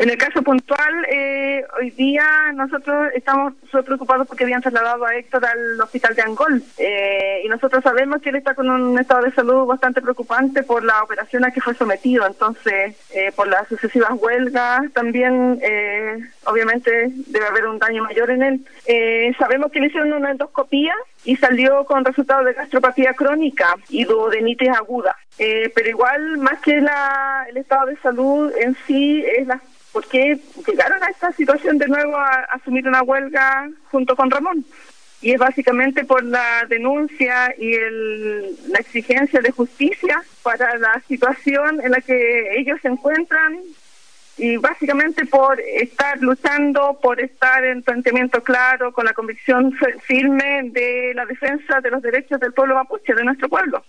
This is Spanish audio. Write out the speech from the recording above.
En el caso puntual, eh, hoy día nosotros estamos preocupados porque habían trasladado a Héctor al hospital de Angol eh, y nosotros sabemos que él está con un estado de salud bastante preocupante por la operación a que fue sometido, entonces eh, por las sucesivas huelgas también obviamente debe haber un daño mayor en él. sabemos que le hicieron una endoscopía y salió con resultado de gastropatía crónica y duodenitis aguda. pero igual, más que la, el estado de salud en sí, es la ¿por qué llegaron a esta situación de nuevo a, asumir una huelga junto con Ramón? Y es básicamente por la denuncia y el, la exigencia de justicia para la situación en la que ellos se encuentran y básicamente por estar luchando, por estar en planteamiento claro, con la convicción firme de la defensa de los derechos del pueblo mapuche, de nuestro pueblo.